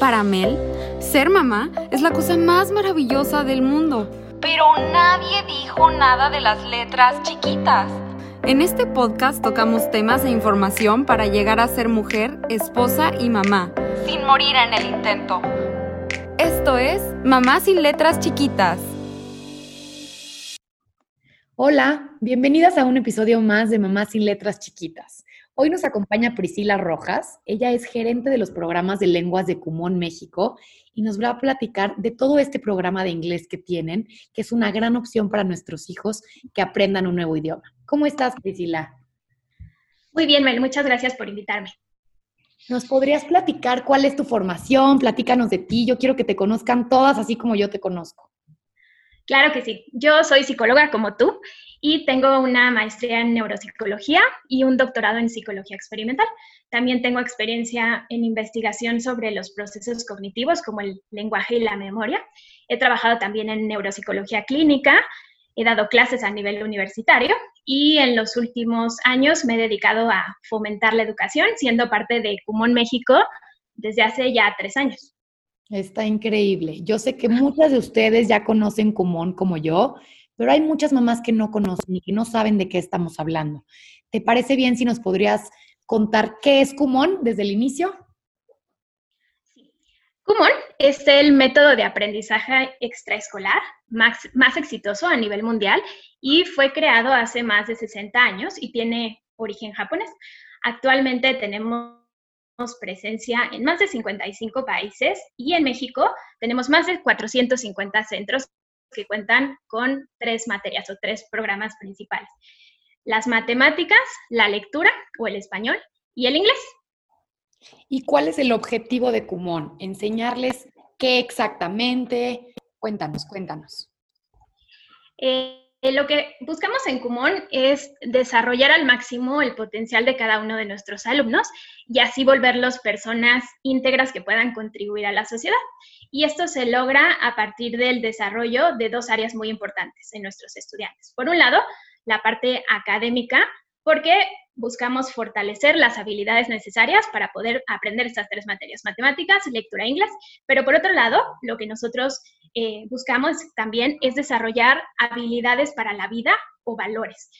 Para Mel, ser mamá es la cosa más maravillosa del mundo. Pero nadie dijo nada de las letras chiquitas. En este podcast tocamos temas e información para llegar a ser mujer, esposa y mamá, sin morir en el intento. Esto es Mamá sin letras chiquitas. Hola, bienvenidas a un episodio más de Mamá sin letras chiquitas. Hoy nos acompaña Priscila Rojas. Ella es gerente de los programas de lenguas de Cumón, México, y nos va a platicar de todo este programa de inglés que tienen, que es una gran opción para nuestros hijos que aprendan un nuevo idioma. ¿Cómo estás, Priscila? Muy bien, Mel, muchas gracias por invitarme. ¿Nos podrías platicar cuál es tu formación? Platícanos de ti. Yo quiero que te conozcan todas así como yo te conozco. Claro que sí. Yo soy psicóloga como tú y tengo una maestría en neuropsicología y un doctorado en psicología experimental. También tengo experiencia en investigación sobre los procesos cognitivos como el lenguaje y la memoria. He trabajado también en neuropsicología clínica, he dado clases a nivel universitario y en los últimos años me he dedicado a fomentar la educación, siendo parte de Cumón México desde hace ya tres años. Está increíble. Yo sé que muchas de ustedes ya conocen Cumón como yo, pero hay muchas mamás que no conocen y que no saben de qué estamos hablando. ¿Te parece bien si nos podrías contar qué es Kumon desde el inicio? Kumon es el método de aprendizaje extraescolar más, más exitoso a nivel mundial y fue creado hace más de 60 años y tiene origen japonés. Actualmente tenemos presencia en más de 55 países y en México tenemos más de 450 centros que cuentan con tres materias o tres programas principales. Las matemáticas, la lectura o el español y el inglés. ¿Y cuál es el objetivo de Cumón? Enseñarles qué exactamente. Cuéntanos, cuéntanos. Eh, lo que buscamos en Cumón es desarrollar al máximo el potencial de cada uno de nuestros alumnos y así volverlos personas íntegras que puedan contribuir a la sociedad. Y esto se logra a partir del desarrollo de dos áreas muy importantes en nuestros estudiantes. Por un lado, la parte académica, porque buscamos fortalecer las habilidades necesarias para poder aprender estas tres materias, matemáticas, lectura e inglés. Pero por otro lado, lo que nosotros eh, buscamos también es desarrollar habilidades para la vida o valores,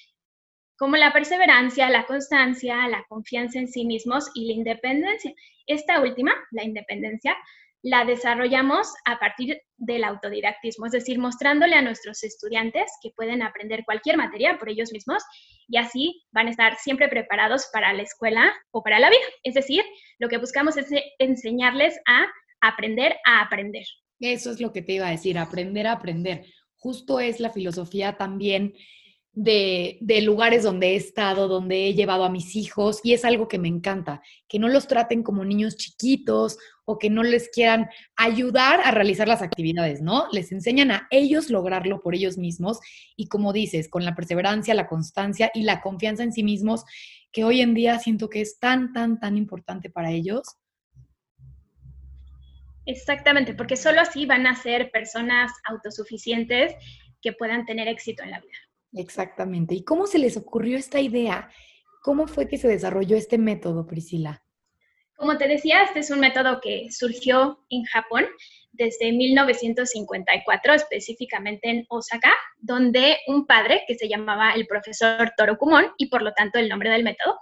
como la perseverancia, la constancia, la confianza en sí mismos y la independencia. Esta última, la independencia, la desarrollamos a partir del autodidactismo, es decir, mostrándole a nuestros estudiantes que pueden aprender cualquier materia por ellos mismos y así van a estar siempre preparados para la escuela o para la vida. Es decir, lo que buscamos es enseñarles a aprender a aprender. Eso es lo que te iba a decir, aprender a aprender. Justo es la filosofía también de, de, lugares donde he estado, donde he llevado a mis hijos y es algo que me encanta, que no los traten como niños chiquitos o que no les quieran ayudar a realizar las actividades, ¿no? Les enseñan a ellos lograrlo por ellos mismos y como dices, con la perseverancia, la constancia y la confianza en sí mismos, que hoy en día siento que es tan, tan, tan importante para ellos. Exactamente, porque solo así van a ser personas autosuficientes que puedan tener éxito en la vida. Exactamente. ¿Y cómo se les ocurrió esta idea? ¿Cómo fue que se desarrolló este método, Priscila? Como te decía, este es un método que surgió en Japón desde 1954, específicamente en Osaka, donde un padre que se llamaba el profesor Toro Kumon, y por lo tanto el nombre del método,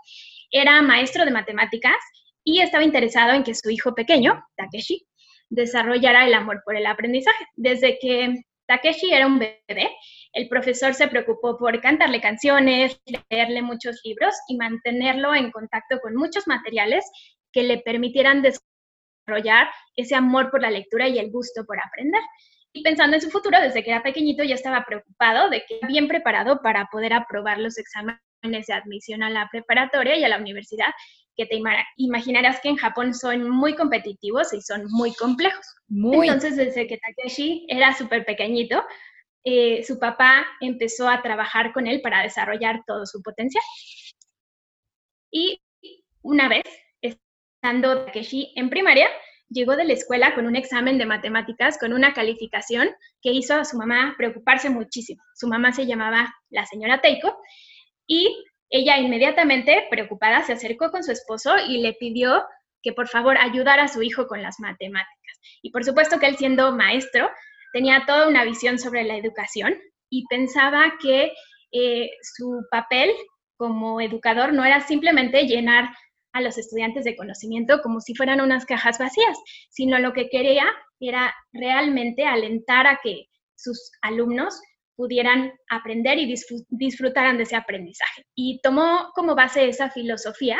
era maestro de matemáticas y estaba interesado en que su hijo pequeño, Takeshi, desarrollara el amor por el aprendizaje. Desde que Takeshi era un bebé, el profesor se preocupó por cantarle canciones, leerle muchos libros y mantenerlo en contacto con muchos materiales que le permitieran desarrollar ese amor por la lectura y el gusto por aprender. Y pensando en su futuro, desde que era pequeñito ya estaba preocupado de que bien preparado para poder aprobar los exámenes de admisión a la preparatoria y a la universidad, que te imaginarás que en Japón son muy competitivos y son muy complejos. Entonces, desde que Takeshi era súper pequeño, eh, su papá empezó a trabajar con él para desarrollar todo su potencial. Y una vez, estando Takeshi en primaria, llegó de la escuela con un examen de matemáticas, con una calificación que hizo a su mamá preocuparse muchísimo. Su mamá se llamaba la señora Teiko y ella inmediatamente, preocupada, se acercó con su esposo y le pidió que por favor ayudara a su hijo con las matemáticas. Y por supuesto que él siendo maestro tenía toda una visión sobre la educación y pensaba que eh, su papel como educador no era simplemente llenar a los estudiantes de conocimiento como si fueran unas cajas vacías, sino lo que quería era realmente alentar a que sus alumnos pudieran aprender y disfrutaran de ese aprendizaje. Y tomó como base esa filosofía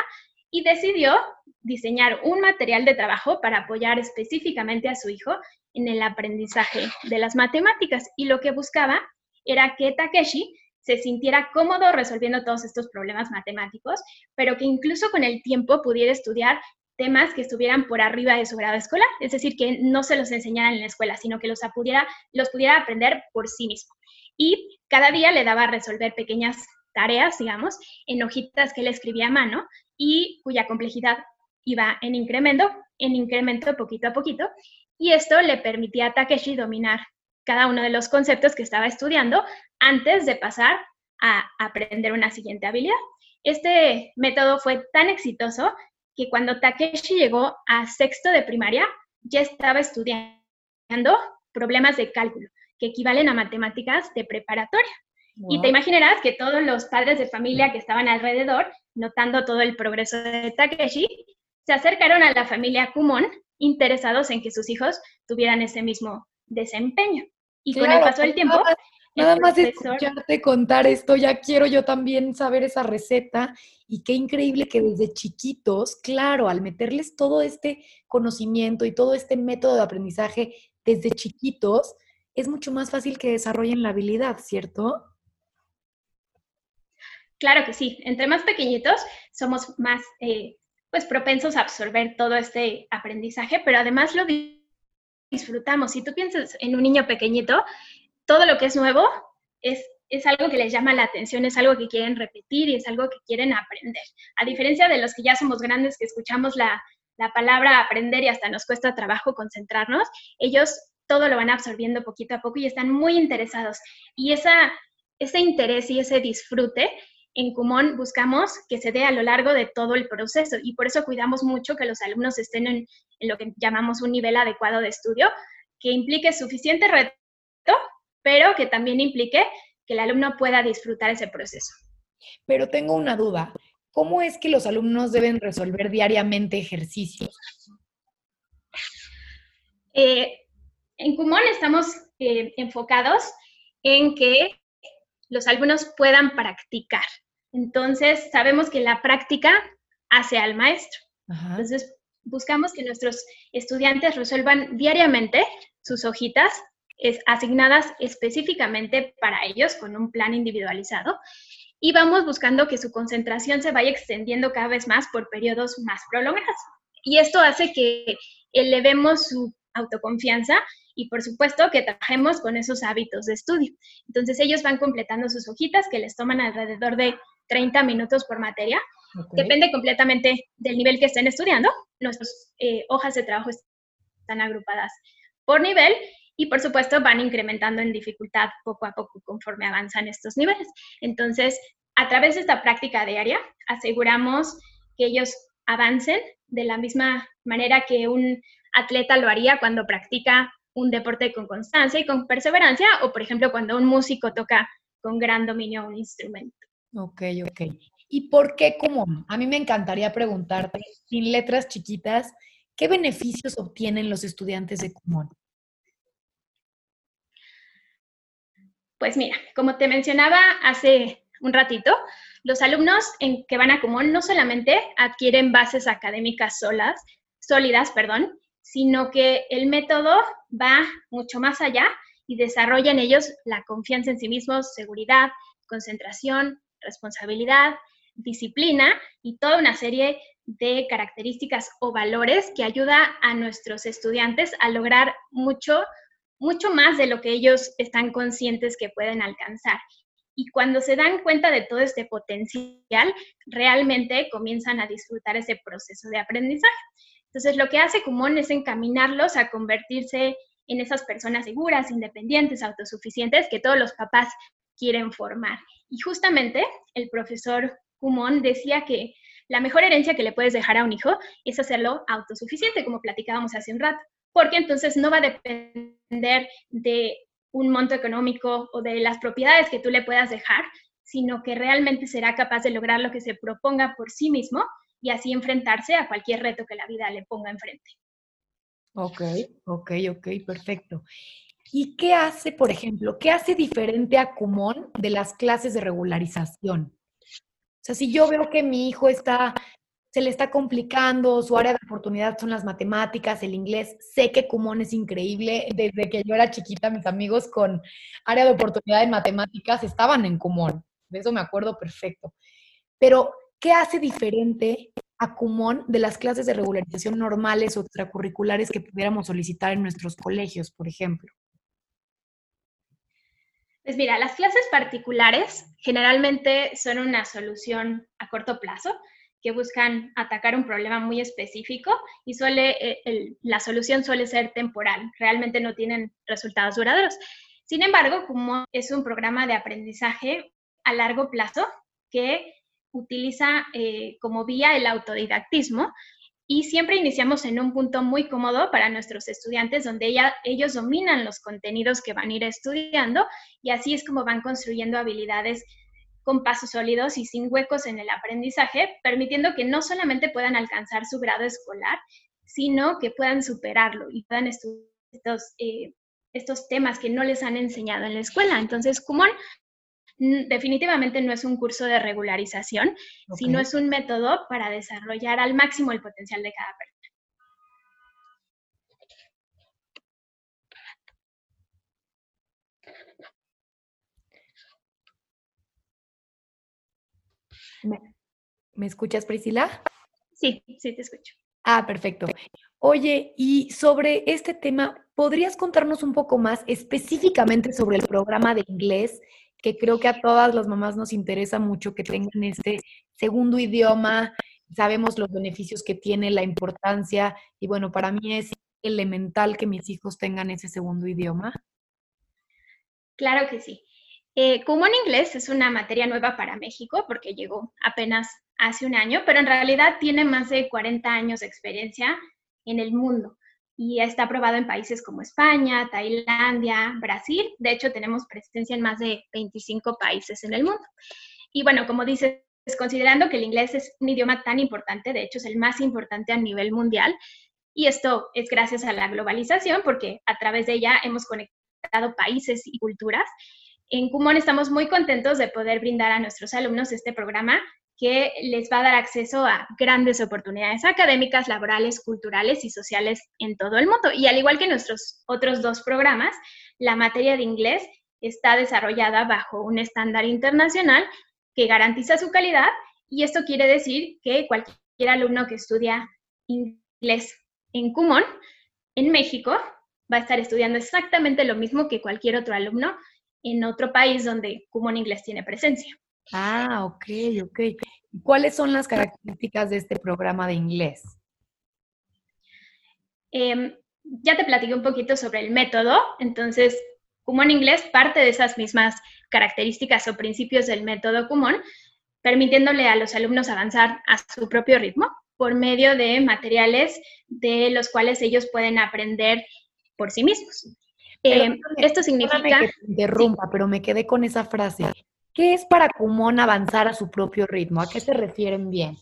y decidió diseñar un material de trabajo para apoyar específicamente a su hijo en el aprendizaje de las matemáticas. Y lo que buscaba era que Takeshi se sintiera cómodo resolviendo todos estos problemas matemáticos, pero que incluso con el tiempo pudiera estudiar temas que estuvieran por arriba de su grado escolar, es decir, que no se los enseñaran en la escuela, sino que los pudiera, los pudiera aprender por sí mismo. Y cada día le daba a resolver pequeñas tareas, digamos, en hojitas que él escribía a mano y cuya complejidad iba en incremento, en incremento poquito a poquito, y esto le permitía a Takeshi dominar cada uno de los conceptos que estaba estudiando antes de pasar a aprender una siguiente habilidad. Este método fue tan exitoso que cuando Takeshi llegó a sexto de primaria, ya estaba estudiando problemas de cálculo, que equivalen a matemáticas de preparatoria. Y te imaginarás que todos los padres de familia que estaban alrededor, notando todo el progreso de Takeshi, se acercaron a la familia Kumon interesados en que sus hijos tuvieran ese mismo desempeño. Y con el paso del tiempo... Nada más, de escucharte contar esto, ya quiero yo también saber esa receta y qué increíble que desde chiquitos, claro, al meterles todo este conocimiento y todo este método de aprendizaje desde chiquitos, es mucho más fácil que desarrollen la habilidad, ¿cierto? Claro que sí. Entre más pequeñitos somos más eh, pues propensos a absorber todo este aprendizaje, pero además lo disfrutamos. Si tú piensas en un niño pequeñito, todo lo que es nuevo es, es algo que les llama la atención, es algo que quieren repetir y es algo que quieren aprender. A diferencia de los que ya somos grandes, que escuchamos la, la palabra aprender y hasta nos cuesta trabajo concentrarnos, ellos todo lo van absorbiendo poquito a poco y están muy interesados. Y esa, ese interés y ese disfrute en Kumon buscamos que se dé a lo largo de todo el proceso y por eso cuidamos mucho que los alumnos estén en, lo que llamamos un nivel adecuado de estudio, que implique suficiente reto, pero que también implique que el alumno pueda disfrutar ese proceso. Pero tengo una duda. ¿Cómo es que los alumnos deben resolver diariamente ejercicios? Eh, en Kumon estamos eh, enfocados en que los alumnos puedan practicar. Entonces, sabemos que la práctica hace al maestro. Entonces, buscamos que nuestros estudiantes resuelvan diariamente sus hojitas es, asignadas específicamente para ellos con un plan individualizado y vamos buscando que su concentración se vaya extendiendo cada vez más por periodos más prolongados. Y esto hace que elevemos su autoconfianza y por supuesto que trabajemos con esos hábitos de estudio. Entonces ellos van completando sus hojitas que les toman alrededor de 30 minutos por materia. Depende completamente del nivel que estén estudiando. Nuestras eh, hojas de trabajo están agrupadas por nivel y por supuesto van incrementando en dificultad poco a poco conforme avanzan estos niveles. Entonces, a través de esta práctica diaria, aseguramos que ellos avancen de la misma manera que un atleta lo haría cuando practica un deporte con constancia y con perseverancia, o por ejemplo cuando un músico toca con gran dominio un instrumento. Ok, ok. ¿Y por qué común? A mí me encantaría preguntarte, sin letras chiquitas, ¿qué beneficios obtienen los estudiantes de común? Pues mira, como te mencionaba hace un ratito, los alumnos en que van a común no solamente adquieren bases académicas solas, sólidas, perdón, sino que el método va mucho más allá y desarrolla en ellos la confianza en sí mismos, seguridad, concentración, responsabilidad, disciplina y toda una serie de características o valores que ayuda a nuestros estudiantes a lograr mucho, mucho más de lo que ellos están conscientes que pueden alcanzar. Y cuando se dan cuenta de todo este potencial, realmente comienzan a disfrutar ese proceso de aprendizaje. Entonces, lo que hace Kumon es encaminarlos a convertirse en esas personas seguras, independientes, autosuficientes que todos los papás quieren formar. Y justamente el profesor Kumon decía que la mejor herencia que le puedes dejar a un hijo es hacerlo autosuficiente, como platicábamos hace un rato, porque entonces no va a depender de un monto económico o de las propiedades que tú le puedas dejar, sino que realmente será capaz de lograr lo que se proponga por sí mismo y así enfrentarse a cualquier reto que la vida le ponga enfrente. Ok, ok, ok, perfecto. ¿Y qué hace, por ejemplo, qué hace diferente a Kumon de las clases de regularización? O sea, si yo veo que mi hijo está, se le está complicando, su área de oportunidad son las matemáticas, el inglés, sé que Kumon es increíble. Desde que yo era chiquita, mis amigos con área de oportunidad en matemáticas estaban en Kumon. De eso me acuerdo perfecto. Pero, ¿qué hace diferente a Kumon de las clases de regularización normales o extracurriculares que pudiéramos solicitar en nuestros colegios, por ejemplo? Pues mira, las clases particulares generalmente son una solución a corto plazo que buscan atacar un problema muy específico y suele, eh, la solución suele ser temporal, realmente no tienen resultados duraderos. Sin embargo, como es un programa de aprendizaje a largo plazo que utiliza eh, como vía el autodidactismo y siempre iniciamos en un punto muy cómodo para nuestros estudiantes donde ellos dominan los contenidos que van a ir estudiando y así es como van construyendo habilidades con pasos sólidos y sin huecos en el aprendizaje, permitiendo que no solamente puedan alcanzar su grado escolar, sino que puedan superarlo y puedan estudiar estos, eh, estos temas que no les han enseñado en la escuela. Entonces, Kumon definitivamente no es un curso de regularización, sino es un método para desarrollar al máximo el potencial de cada persona. ¿Me, escuchas, Priscila? Sí, sí, te escucho. Ah, perfecto. Oye, y sobre este tema, ¿podrías contarnos un poco más específicamente sobre el programa de inglés que creo que a todas las mamás nos interesa mucho que tengan este segundo idioma. Sabemos los beneficios que tiene, la importancia, y bueno, para mí es elemental que mis hijos tengan ese segundo idioma. Claro que sí. Eh, como en inglés es una materia nueva para México porque llegó apenas hace un año, pero en realidad tiene más de 40 años de experiencia en el mundo y está aprobado en países como España, Tailandia, Brasil. De hecho, tenemos presencia en más de 25 países en el mundo. Y bueno, como dices, considerando que el inglés es un idioma tan importante, de hecho es el más importante a nivel mundial, y esto es gracias a la globalización, porque a través de ella hemos conectado países y culturas. En Kumon estamos muy contentos de poder brindar a nuestros alumnos este programa que les va a dar acceso a grandes oportunidades académicas, laborales, culturales y sociales en todo el mundo. Y al igual que nuestros otros dos programas, la materia de inglés está desarrollada bajo un estándar internacional que garantiza su calidad y esto quiere decir que cualquier alumno que estudia inglés en Kumon, en México, va a estar estudiando exactamente lo mismo que cualquier otro alumno en otro país donde Kumon Inglés tiene presencia. Ah, ok, ok. ¿Cuáles son las características de este programa de inglés? Em, ya te platiqué un poquito sobre el método, entonces, Kumon Inglés parte de esas mismas características o principios del método Kumon, permitiéndole a los alumnos avanzar a su propio ritmo por medio de materiales de los cuales ellos pueden aprender por sí mismos. Em, esto significa... Que te interrumpa, pero me quedé con esa frase. ¿Qué es para Kumon avanzar a su propio ritmo? ¿A qué se refieren bien?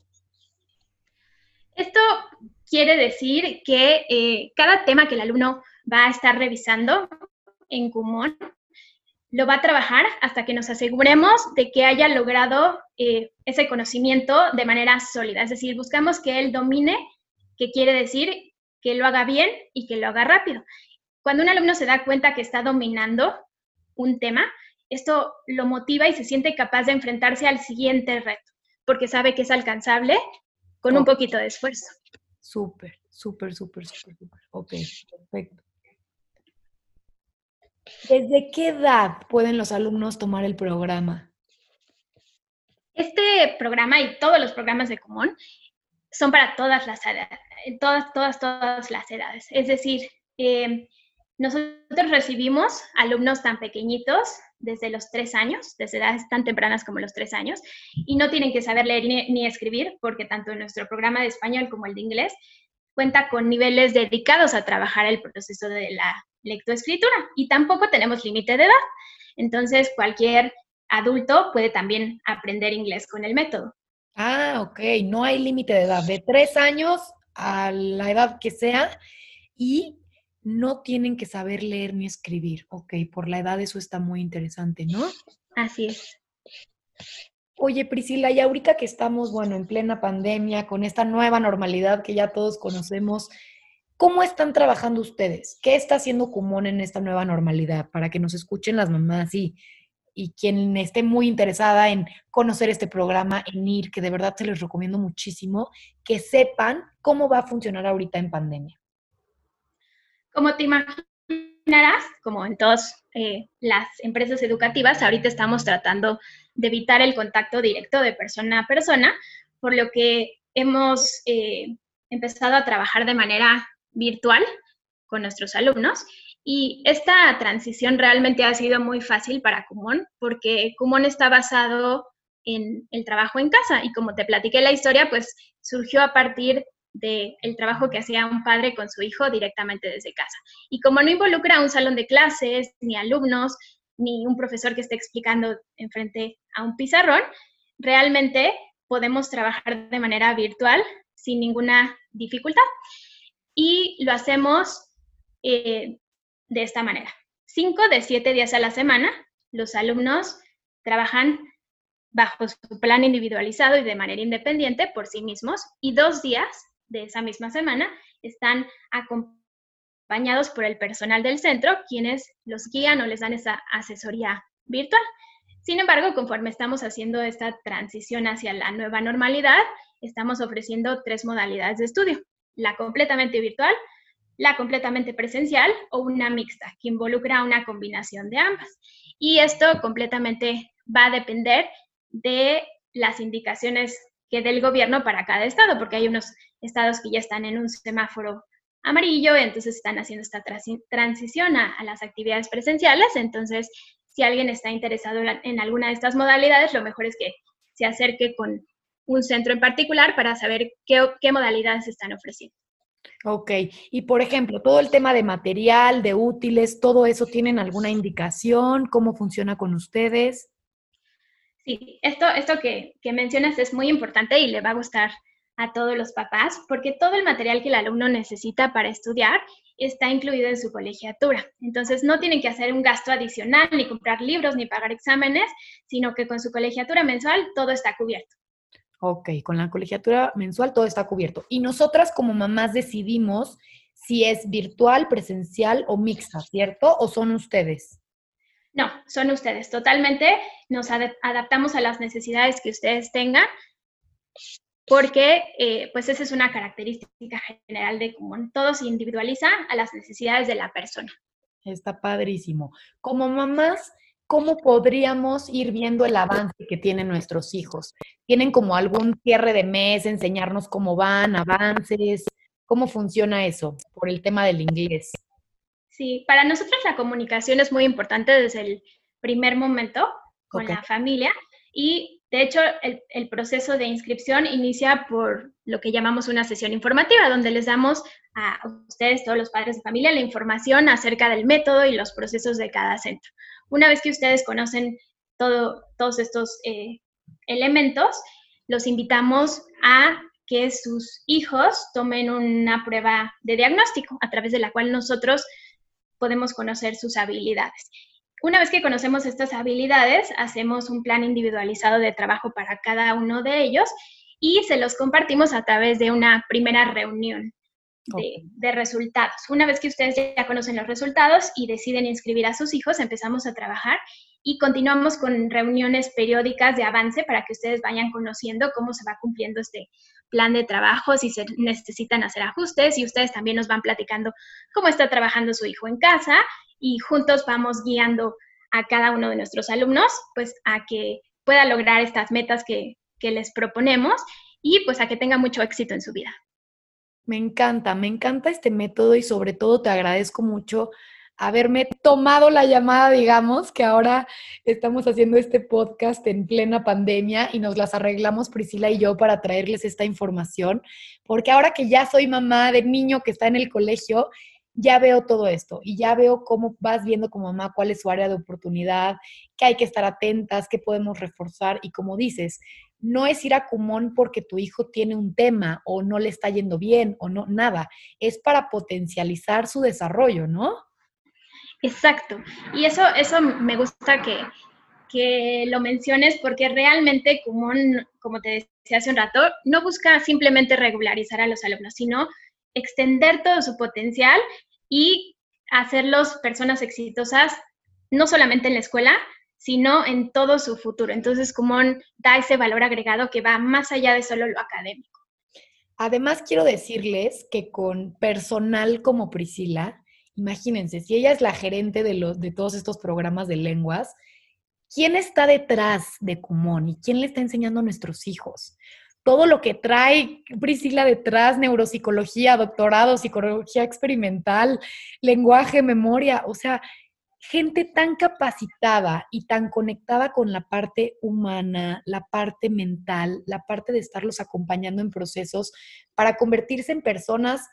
Esto quiere decir que eh, cada tema que el alumno va a estar revisando en Kumon lo va a trabajar hasta que nos aseguremos de que haya logrado eh, ese conocimiento de manera sólida. Es decir, buscamos que él domine, que quiere decir que lo haga bien y que lo haga rápido. Cuando un alumno se da cuenta que está dominando un tema, esto lo motiva y se siente capaz de enfrentarse al siguiente reto, porque sabe que es alcanzable con un poquito de esfuerzo. Súper, súper, súper, súper, súper. Ok, perfecto. ¿Desde qué edad pueden los alumnos tomar el programa? Este programa y todos los programas de Común son para todas las edades, todas, todas, todas las edades. Es decir, eh, Nosotros recibimos alumnos tan pequeñitos desde los tres años, desde edades tan tempranas como los tres años, y no tienen que saber leer ni, escribir, porque tanto nuestro programa de español como el de inglés cuenta con niveles dedicados a trabajar el proceso de la lectoescritura y tampoco tenemos límite de edad. Entonces, cualquier adulto puede también aprender inglés con el método. Ah, ok, no hay límite de edad, de tres años a la edad que sea y no tienen que saber leer ni escribir. Ok, por la edad eso está muy interesante, ¿no? Así es. Oye, Priscila, y ahorita que estamos, bueno, en plena pandemia, con esta nueva normalidad que ya todos conocemos, ¿cómo están trabajando ustedes? ¿Qué está haciendo común en esta nueva normalidad? Para que nos escuchen las mamás y, y quien esté muy interesada en conocer este programa, en ir, que de verdad se les recomiendo muchísimo, que sepan cómo va a funcionar ahorita en pandemia. Como te imaginarás, como en todas eh, las empresas educativas, ahorita estamos tratando de evitar el contacto directo de persona a persona, por lo que hemos eh, empezado a trabajar de manera virtual con nuestros alumnos. Y esta transición realmente ha sido muy fácil para Kumon, porque Kumon está basado en el trabajo en casa. Y como te platiqué la historia, pues surgió a partir del trabajo que hacía un padre con su hijo directamente desde casa. Y como no involucra un salón de clases, ni alumnos, ni un profesor que esté explicando enfrente a un pizarrón, realmente podemos trabajar de manera virtual sin ninguna dificultad. Y lo hacemos eh, de esta manera. Cinco de siete días a la semana, los alumnos trabajan bajo su plan individualizado y de manera independiente por sí mismos y dos días de esa misma semana están acompañados por el personal del centro, quienes los guían o les dan esa asesoría virtual. Sin embargo, conforme estamos haciendo esta transición hacia la nueva normalidad, estamos ofreciendo tres modalidades de estudio, la completamente virtual, la completamente presencial o una mixta, que involucra una combinación de ambas. Y esto completamente va a depender de las indicaciones que del gobierno para cada estado, porque hay unos estados que ya están en un semáforo amarillo, entonces están haciendo esta transición a, las actividades presenciales. Entonces, si alguien está interesado en alguna de estas modalidades, lo mejor es que se acerque con un centro en particular para saber qué, qué modalidades están ofreciendo. Ok, y por ejemplo, todo el tema de material, de útiles, todo eso, ¿tienen alguna indicación? ¿Cómo funciona con ustedes? Sí, esto, esto que, que mencionas es muy importante y le va a gustar a todos los papás, porque todo el material que el alumno necesita para estudiar está incluido en su colegiatura. Entonces, no tienen que hacer un gasto adicional, ni comprar libros, ni pagar exámenes, sino que con su colegiatura mensual todo está cubierto. Ok, con la colegiatura mensual todo está cubierto. Y nosotras como mamás decidimos si es virtual, presencial o mixta, ¿cierto? ¿O son ustedes? No, son ustedes. Totalmente nos adaptamos a las necesidades que ustedes tengan porque eh, pues esa es una característica general de Común. Todo se individualiza a las necesidades de la persona. Está padrísimo. Como mamás, ¿cómo podríamos ir viendo el avance que tienen nuestros hijos? ¿Tienen como algún cierre de mes, enseñarnos cómo van, avances? ¿Cómo funciona eso por el tema del inglés? Sí, para nosotros la comunicación es muy importante desde el primer momento con la familia y de hecho, el, proceso de inscripción inicia por lo que llamamos una sesión informativa, donde les damos a ustedes, todos los padres de familia, la información acerca del método y los procesos de cada centro. Una vez que ustedes conocen todo, todos estos eh, elementos, los invitamos a que sus hijos tomen una prueba de diagnóstico a través de la cual nosotros podemos conocer sus habilidades. Una vez que conocemos estas habilidades, hacemos un plan individualizado de trabajo para cada uno de ellos y se los compartimos a través de una primera reunión de, resultados. Una vez que ustedes ya conocen los resultados y deciden inscribir a sus hijos, empezamos a trabajar y continuamos con reuniones periódicas de avance para que ustedes vayan conociendo cómo se va cumpliendo este plan de trabajo, si se necesitan hacer ajustes y ustedes también nos van platicando cómo está trabajando su hijo en casa y juntos vamos guiando a cada uno de nuestros alumnos, pues a que pueda lograr estas metas que, les proponemos y pues a que tenga mucho éxito en su vida. Me encanta, me encanta este método y sobre todo te agradezco mucho haberme tomado la llamada, digamos, que ahora estamos haciendo este podcast en plena pandemia y nos las arreglamos Priscila y yo para traerles esta información, porque ahora que ya soy mamá de niño que está en el colegio, ya veo todo esto y ya veo cómo vas viendo como mamá cuál es su área de oportunidad, que hay que estar atentas, qué podemos reforzar y como dices, no es ir a Cumón porque tu hijo tiene un tema o no le está yendo bien o no, nada, es para potencializar su desarrollo, ¿no? Exacto. Y eso, eso me gusta que, que lo menciones porque realmente Cumón, como te decía hace un rato, no busca simplemente regularizar a los alumnos, sino extender todo su potencial y hacerlos personas exitosas, no solamente en la escuela, sino en todo su futuro. Entonces, Kumon da ese valor agregado que va más allá de solo lo académico. Además, quiero decirles que con personal como Priscila, imagínense, si ella es la gerente de, los, de todos estos programas de lenguas, ¿quién está detrás de Kumon y quién le está enseñando a nuestros hijos? Todo lo que trae Priscila detrás, neuropsicología, doctorado, psicología experimental, lenguaje, memoria, o sea, gente tan capacitada y tan conectada con la parte humana, la parte mental, la parte de estarlos acompañando en procesos para convertirse en personas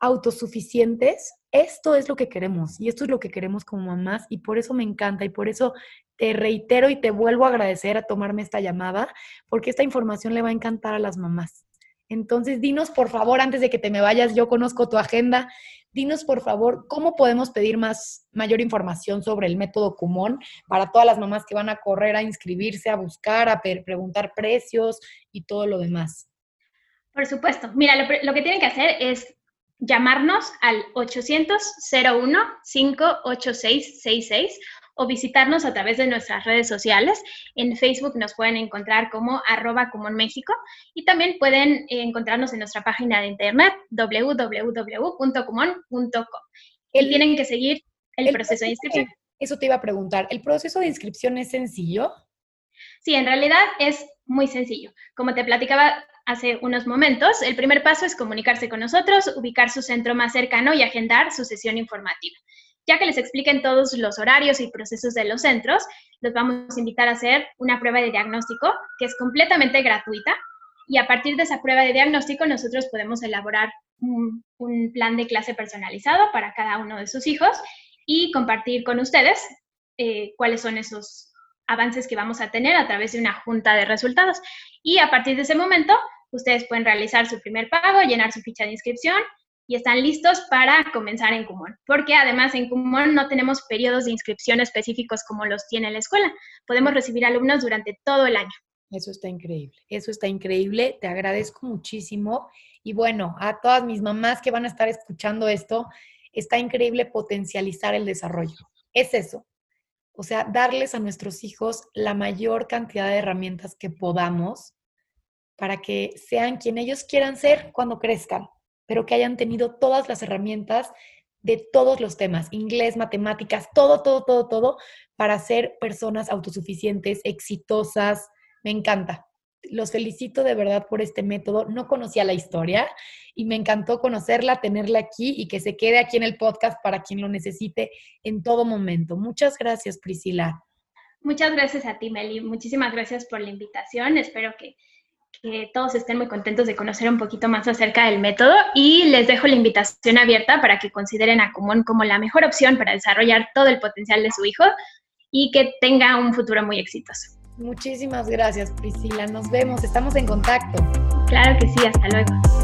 autosuficientes, esto es lo que queremos y esto es lo que queremos como mamás y por eso me encanta y por eso te reitero y te vuelvo a agradecer a tomarme esta llamada, porque esta información le va a encantar a las mamás. Entonces, dinos por favor, antes de que te me vayas, yo conozco tu agenda, dinos por favor cómo podemos pedir más, mayor información sobre el método Cumón para todas las mamás que van a correr a inscribirse, a buscar, a preguntar precios y todo lo demás. Por supuesto. Mira, lo que tienen que hacer es llamarnos al 800-01-58666 o visitarnos a través de nuestras redes sociales. En Facebook nos pueden encontrar como arroba Común México y también pueden encontrarnos en nuestra página de internet www.común.com. Y tienen que seguir el, proceso de inscripción. Eso te iba a preguntar, ¿el proceso de inscripción es sencillo? Sí, en realidad es muy sencillo. Como te platicaba hace unos momentos, el primer paso es comunicarse con nosotros, ubicar su centro más cercano y agendar su sesión informativa. Ya que les expliquen todos los horarios y procesos de los centros, los vamos a invitar a hacer una prueba de diagnóstico que es completamente gratuita y a partir de esa prueba de diagnóstico nosotros podemos elaborar un, plan de clase personalizado para cada uno de sus hijos y compartir con ustedes eh, cuáles son esos avances que vamos a tener a través de una junta de resultados. Y a partir de ese momento, ustedes pueden realizar su primer pago, llenar su ficha de inscripción y están listos para comenzar en Kumon. Porque además en Kumon no tenemos periodos de inscripción específicos como los tiene la escuela. Podemos recibir alumnos durante todo el año. Eso está increíble, eso está increíble. Te agradezco muchísimo. Y bueno, a todas mis mamás que van a estar escuchando esto, está increíble potencializar el desarrollo. Es eso. O sea, darles a nuestros hijos la mayor cantidad de herramientas que podamos para que sean quien ellos quieran ser cuando crezcan pero que hayan tenido todas las herramientas de todos los temas, inglés, matemáticas, todo, todo, todo, todo, para ser personas autosuficientes, exitosas. Me encanta. Los felicito de verdad por este método. No conocía la historia y me encantó conocerla, tenerla aquí y que se quede aquí en el podcast para quien lo necesite en todo momento. Muchas gracias, Priscila. Muchas gracias a ti, Meli. Muchísimas gracias por la invitación. Espero que que todos estén muy contentos de conocer un poquito más acerca del método y les dejo la invitación abierta para que consideren a Común como la mejor opción para desarrollar todo el potencial de su hijo y que tenga un futuro muy exitoso. Muchísimas gracias, Priscila. Nos vemos, estamos en contacto. Claro que sí, hasta luego.